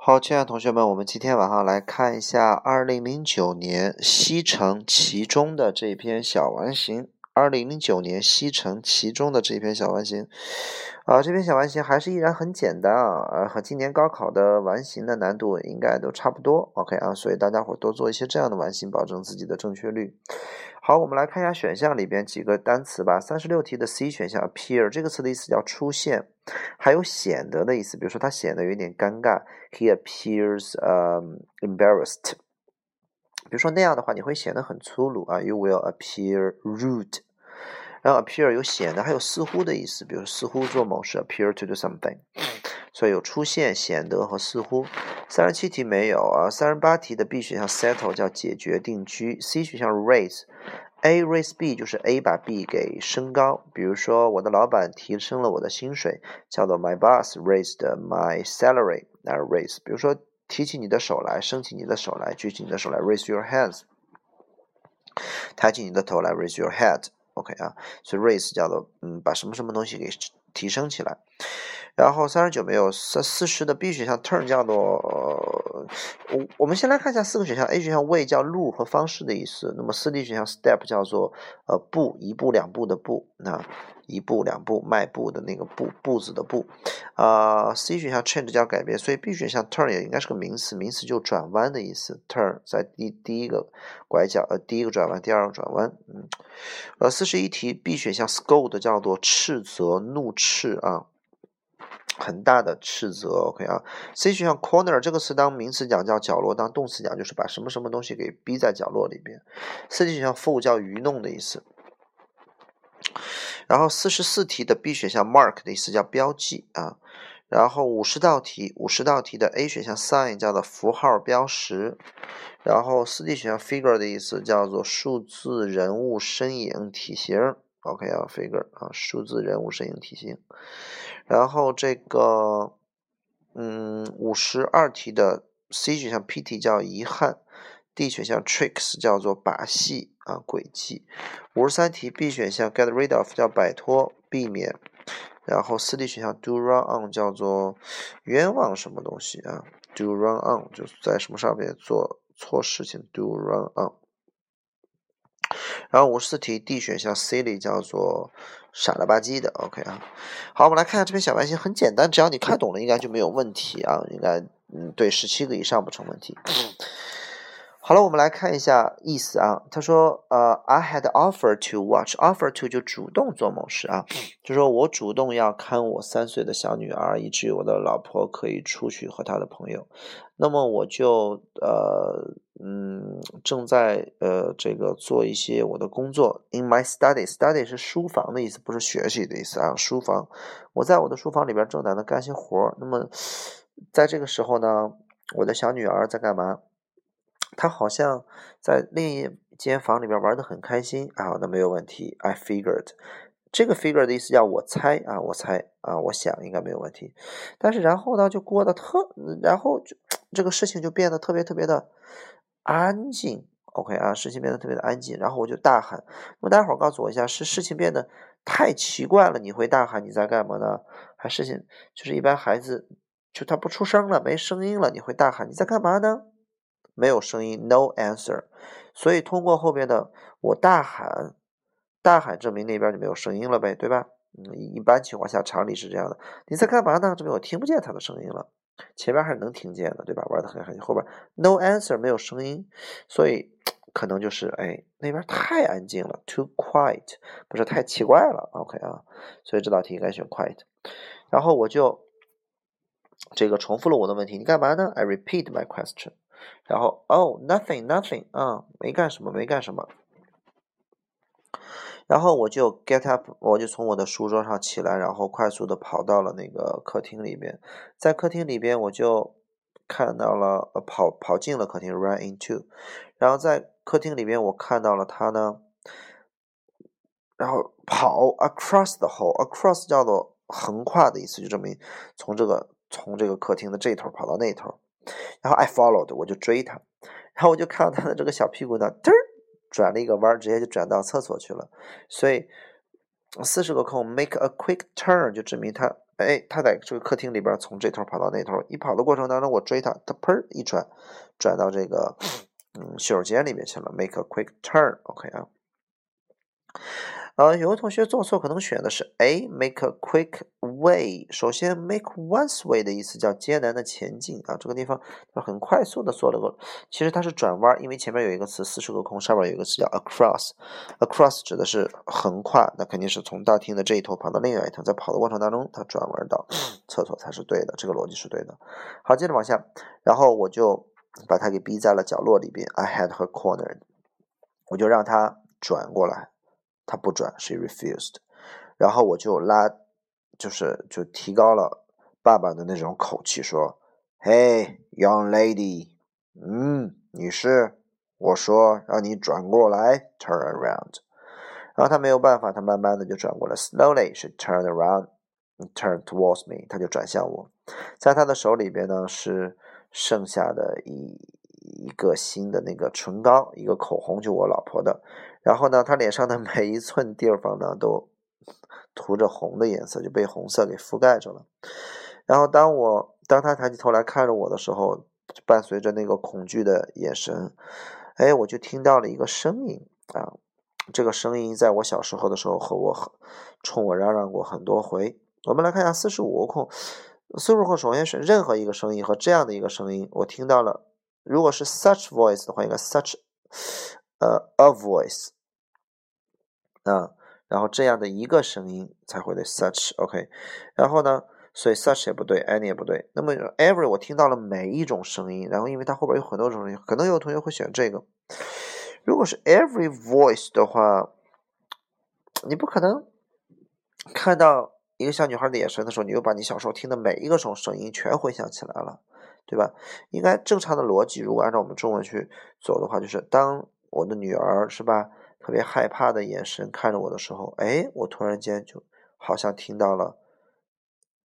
好，亲爱的同学们，我们今天晚上来看一下二零零九年西城其中的这篇小完形。二零零九年西城其中的这篇小完形，啊，这篇小完形还是依然很简单啊，呃，和今年高考的完形的难度应该都差不多。OK 啊，所以大家伙多做一些这样的完形，保证自己的正确率。好，我们来看一下选项里边几个单词吧。三十六题的 C 选项 appear 这个词的意思叫出现，还有显得的意思，比如说他显得有点尴尬，He appears um embarrassed。比如说那样的话，你会显得很粗鲁啊，You will appear rude。然后 appear 有显得，还有似乎的意思，比如似乎做某事，appear to do something，所以有出现、显得和似乎。三十七题没有啊，三十八题的 B 选项 settle 叫解决、定居，C 选项 raise，A raise B 就是 A 把 B 给升高，比如说我的老板提升了我的薪水，叫做 My boss raised my salary，那 raise。比如说提起你的手来，升起你的手来，举起你的手来，raise your hands，抬起你的头来，raise your head。OK 啊，所以 raise 叫做嗯，把什么什么东西给提升起来。然后三十九没有，三四十的 B 选项 turn 叫做，我我们先来看一下四个选项，A 选项 way 叫路和方式的意思，那么四 D 选项 step 叫做呃步，一步两步的步，那一步两步迈步的那个步步子的步，啊，C 选项 change 叫改变，所以 B 选项 turn 也应该是个名词，名词就转弯的意思，turn 在第第一个拐角，呃第一个转弯，第二个转弯，嗯，呃四十一题 B 选项 scold 叫做斥责怒斥啊。很大的斥责，OK 啊。C 选项 corner 这个词当名词讲叫角落，当动词讲就是把什么什么东西给逼在角落里边。C 选项 fool 叫愚弄的意思。然后四十四题的 B 选项 mark 的意思叫标记啊。然后五十道题，五十道题的 A 选项 sign 叫做符号标识。然后四 D 选项 figure 的意思叫做数字、人物、身影、体型。OK 啊，figure 啊，数字、人物、身影、体型。然后这个，嗯，五十二题的 C 选项 PT 叫遗憾，D 选项 tricks 叫做把戏啊诡计。五十三题 B 选项 get rid of 叫摆脱避免，然后四 D 选项 do run on 叫做冤枉什么东西啊？do run on 就是在什么上面做错事情？do run on。然后五十四题 D 选项 C 里叫做傻了吧唧的，OK 啊。好，我们来看一下这篇小白题，很简单，只要你看懂了，应该就没有问题啊。应该嗯，对，十七个以上不成问题。好了，我们来看一下意思啊。他说，呃，I had offered to watch，offer to 就主动做某事啊，就说我主动要看我三岁的小女儿，以至于我的老婆可以出去和她的朋友。那么我就呃嗯正在呃这个做一些我的工作。In my study，study 是书房的意思，不是学习的意思啊。书房，我在我的书房里边正在那干些活儿。那么在这个时候呢，我的小女儿在干嘛？他好像在另一间房里边玩的很开心啊，那没有问题。I figured，这个 figure 的意思叫我猜啊，我猜啊，我想应该没有问题。但是然后呢，就过得特，然后就这个事情就变得特别特别的安静。OK 啊，事情变得特别的安静。然后我就大喊，那么待会儿告诉我一下，是事情变得太奇怪了，你会大喊你在干嘛呢？还事情就是一般孩子就他不出声了，没声音了，你会大喊你在干嘛呢？没有声音，no answer，所以通过后边的我大喊，大喊证明那边就没有声音了呗，对吧？嗯，一般情况下常理是这样的。你在干嘛呢？证明我听不见他的声音了，前边还是能听见的，对吧？玩的很开心，后边 no answer 没有声音，所以可能就是哎那边太安静了，too quiet，不是太奇怪了，OK 啊？所以这道题应该选 quiet。然后我就这个重复了我的问题，你干嘛呢？I repeat my question。然后哦，nothing nothing，啊，没干什么，没干什么。然后我就 get up，我就从我的书桌上起来，然后快速的跑到了那个客厅里边。在客厅里边，我就看到了，呃，跑跑进了客厅，run into。然后在客厅里边，我看到了他呢，然后跑 across the hall，across 叫做横跨的意思，就证明从这个从这个客厅的这头跑到那头。然后 I followed，我就追他，然后我就看到他的这个小屁股呢，嘚儿转了一个弯，直接就转到厕所去了。所以四十个空，make a quick turn 就证明他哎，他在这个客厅里边，从这头跑到那头，一跑的过程当中，我追他，他砰一转，转到这个嗯洗手间里面去了，make a quick turn，OK 啊。呃，有的同学做错，可能选的是 A，make a quick way。首先，make one's way 的意思叫艰难的前进啊，这个地方它很快速的做了个，其实它是转弯，因为前面有一个词四十个空，上面有一个词叫 across，across 指的是横跨，那肯定是从大厅的这一头跑到另外一头，在跑的过程当中，它转弯到厕所才是对的，这个逻辑是对的。好，接着往下，然后我就把他给逼在了角落里边，I had her cornered，我就让他转过来。他不转，she refused，然后我就拉，就是就提高了爸爸的那种口气说，Hey young lady，嗯，女士，我说让你转过来，turn around，然后他没有办法，他慢慢的就转过来，slowly she turned around，turn towards me，他就转向我，在他的手里边呢是剩下的一一个新的那个唇膏，一个口红，就我老婆的。然后呢，她脸上的 每一寸地方呢，都涂着红的颜色，就被红色给覆盖着了。然后当我当他抬起头来看着我的时候，伴随着那个恐惧的眼神，哎，我就听到了一个声音啊，这个声音在我小时候的时候和我冲我嚷嚷过很多回。我们来看一下四十五个空，四十五空首先是任何一个声音和这样的一个声音，我听到了。如果是 such voice 的话，应该 such 呃 a voice。啊，然后这样的一个声音才会对 such，OK，然后呢，所以 such 也不对，any 也不对。那么 every 我听到了每一种声音，然后因为它后边有很多种声音，可能有同学会选这个。如果是 every voice 的话，你不可能看到一个小女孩的眼神的时候，你又把你小时候听的每一个种声音全回想起来了，对吧？应该正常的逻辑，如果按照我们中文去走的话，就是当我的女儿是吧？特别害怕的眼神看着我的时候，哎，我突然间就好像听到了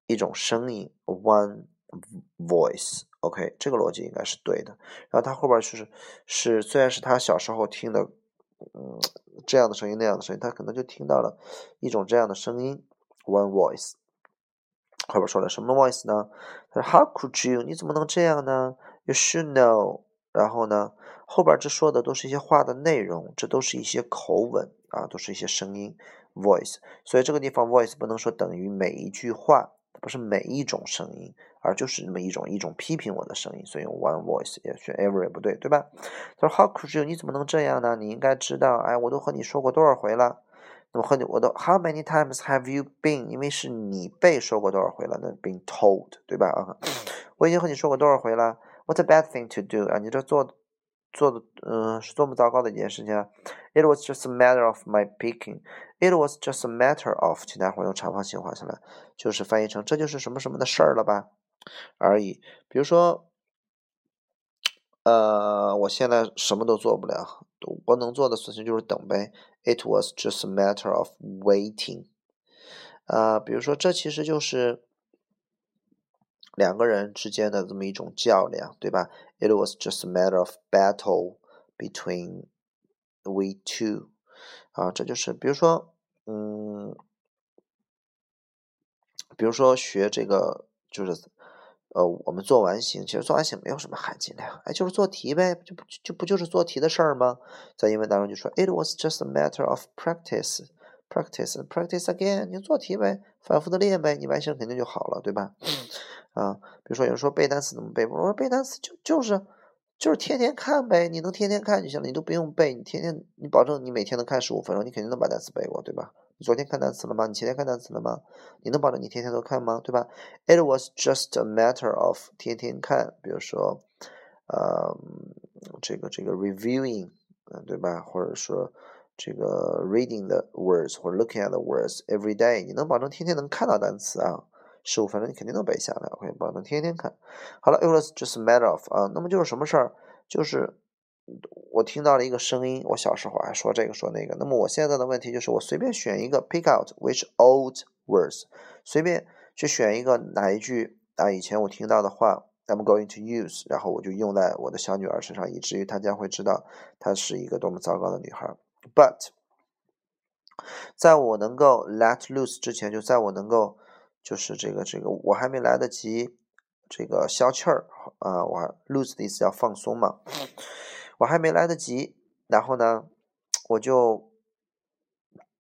一种声音，one voice，OK，这个逻辑应该是对的。然后他后边就是是，虽然是他小时候听的，嗯，这样的声音那样的声音，他可能就听到了一种这样的声音，one voice。后边说了什么 voice 呢？他说 How could you？你怎么能这样呢？You should know。然后呢？后边这说的都是一些话的内容，这都是一些口吻啊，都是一些声音，voice。所以这个地方 voice 不能说等于每一句话，不是每一种声音，而就是那么一种一种批评我的声音。所以用 one voice 也选 every 不对，对吧？他说 How could you？你怎么能这样呢？你应该知道，哎，我都和你说过多少回了？那么和你我都 How many times have you been？因为是你被说过多少回了？那 been told，对吧？啊，我已经和你说过多少回了？What a bad thing to do！啊，你这做。做的嗯是多么糟糕的一件事情啊！It was just a matter of my picking. It was just a matter of，请大伙用长方形画下来，就是翻译成这就是什么什么的事儿了吧而已。比如说，呃，我现在什么都做不了，我能做的事情就是等呗。It was just a matter of waiting. 啊，比如说这其实就是。两个人之间的这么一种较量，对吧？It was just a matter of battle between we two。啊，这就是，比如说，嗯，比如说学这个，就是，呃，我们做完形，其实做完形没有什么含金量，哎，就是做题呗，就不就不就是做题的事儿吗？在英文当中就说，It was just a matter of practice。practice practice again，你做题呗，反复的练呗，你完形肯定就好了，对吧？啊，比如说有人说背单词怎么背？我说背单词就就是就是天天看呗，你能天天看就行了，你都不用背，你天天你保证你每天能看十五分钟，你肯定能把单词背过，对吧？你昨天看单词了吗？你前天看单词了吗？你能保证你天天都看吗？对吧？It was just a matter of 天天看，比如说，呃，这个这个 reviewing，嗯，对吧？或者说。这个 reading the words 或者 looking at the words every day，你能保证天天能看到单词啊？十五分钟你肯定能背下来，OK，保证天天看。好了，it was just a matter of 啊，那么就是什么事儿？就是我听到了一个声音，我小时候还说这个说那个。那么我现在的问题就是，我随便选一个，pick out which old words，随便去选一个哪一句啊以前我听到的话，I'm going to use，然后我就用在我的小女儿身上，以至于她将会知道她是一个多么糟糕的女孩。But，在我能够 let loose 之前，就在我能够就是这个这个我还没来得及这个消气儿啊，我 lose 的意思要放松嘛，我还没来得及，然后呢，我就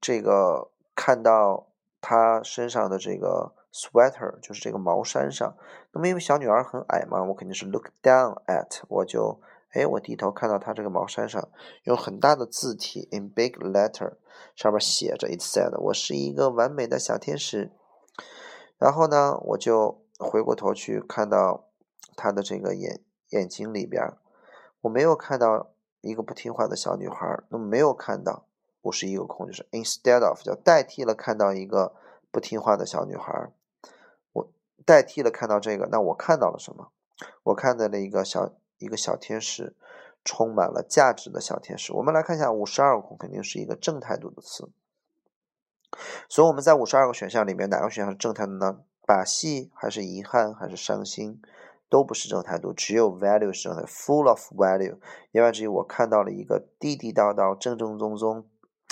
这个看到她身上的这个 sweater，就是这个毛衫上，那么因为小女孩很矮嘛，我肯定是 look down at，我就。哎，我低头看到他这个毛衫上用很大的字体，in big letter，上面写着，it said，我是一个完美的小天使。然后呢，我就回过头去看到他的这个眼眼睛里边，我没有看到一个不听话的小女孩，那么没有看到五十一个空，就是 instead of，叫代替了看到一个不听话的小女孩，我代替了看到这个，那我看到了什么？我看到了一个小。一个小天使，充满了价值的小天使。我们来看一下五十二个空，肯定是一个正态度的词。所以我们在五十二个选项里面，哪个选项是正态的呢？把戏还是遗憾还是伤心，都不是正态度，只有 value 是正态，full of value。言外之意，我看到了一个地地道道、正正宗宗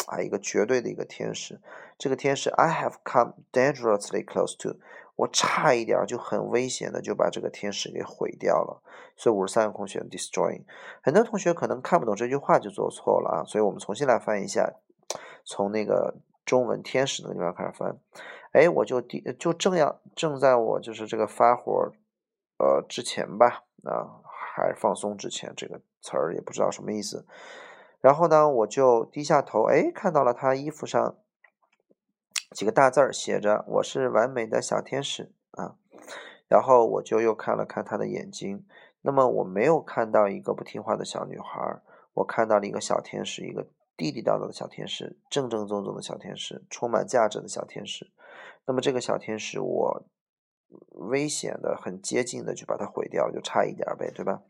啊，一个绝对的一个天使。这个天使，I have come dangerously close to。我差一点就很危险的就把这个天使给毁掉了，所以五十三个空选 destroying。很多同学可能看不懂这句话就做错了啊，所以我们重新来翻一下，从那个中文天使那个地方开始翻。哎，我就第就正要正在我就是这个发火呃之前吧啊，还放松之前这个词儿也不知道什么意思。然后呢，我就低下头，哎，看到了他衣服上。几个大字儿写着“我是完美的小天使”啊，然后我就又看了看他的眼睛，那么我没有看到一个不听话的小女孩，我看到了一个小天使，一个地地道道的小天使，正正宗宗的小天使，充满价值的小天使。那么这个小天使，我危险的很接近的就把它毁掉，就差一点呗，对吧？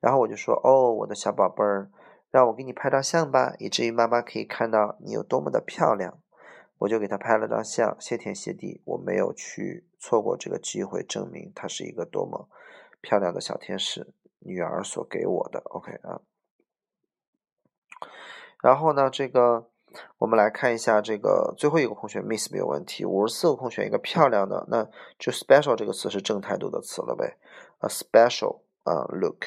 然后我就说：“哦，我的小宝贝儿，让我给你拍张相吧，以至于妈妈可以看到你有多么的漂亮。”我就给他拍了张相，谢天谢地，我没有去错过这个机会，证明她是一个多么漂亮的小天使，女儿所给我的。OK 啊，然后呢，这个我们来看一下这个最后一个空选，miss 没有问题，五十四个空选一个漂亮的，那就 special 这个词是正态度的词了呗，啊，special 啊，look。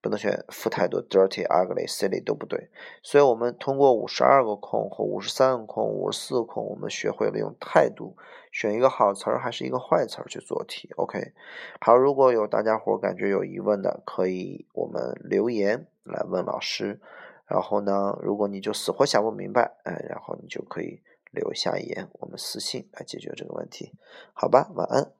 不能选负态度，dirty、ugly、silly 都不对。所以，我们通过五十二个空和五十三个空、五十四个空，我们学会了用态度选一个好词儿还是一个坏词儿去做题。OK，好，如果有大家伙感觉有疑问的，可以我们留言来问老师。然后呢，如果你就死活想不明白，哎，然后你就可以留下言，我们私信来解决这个问题。好吧，晚安。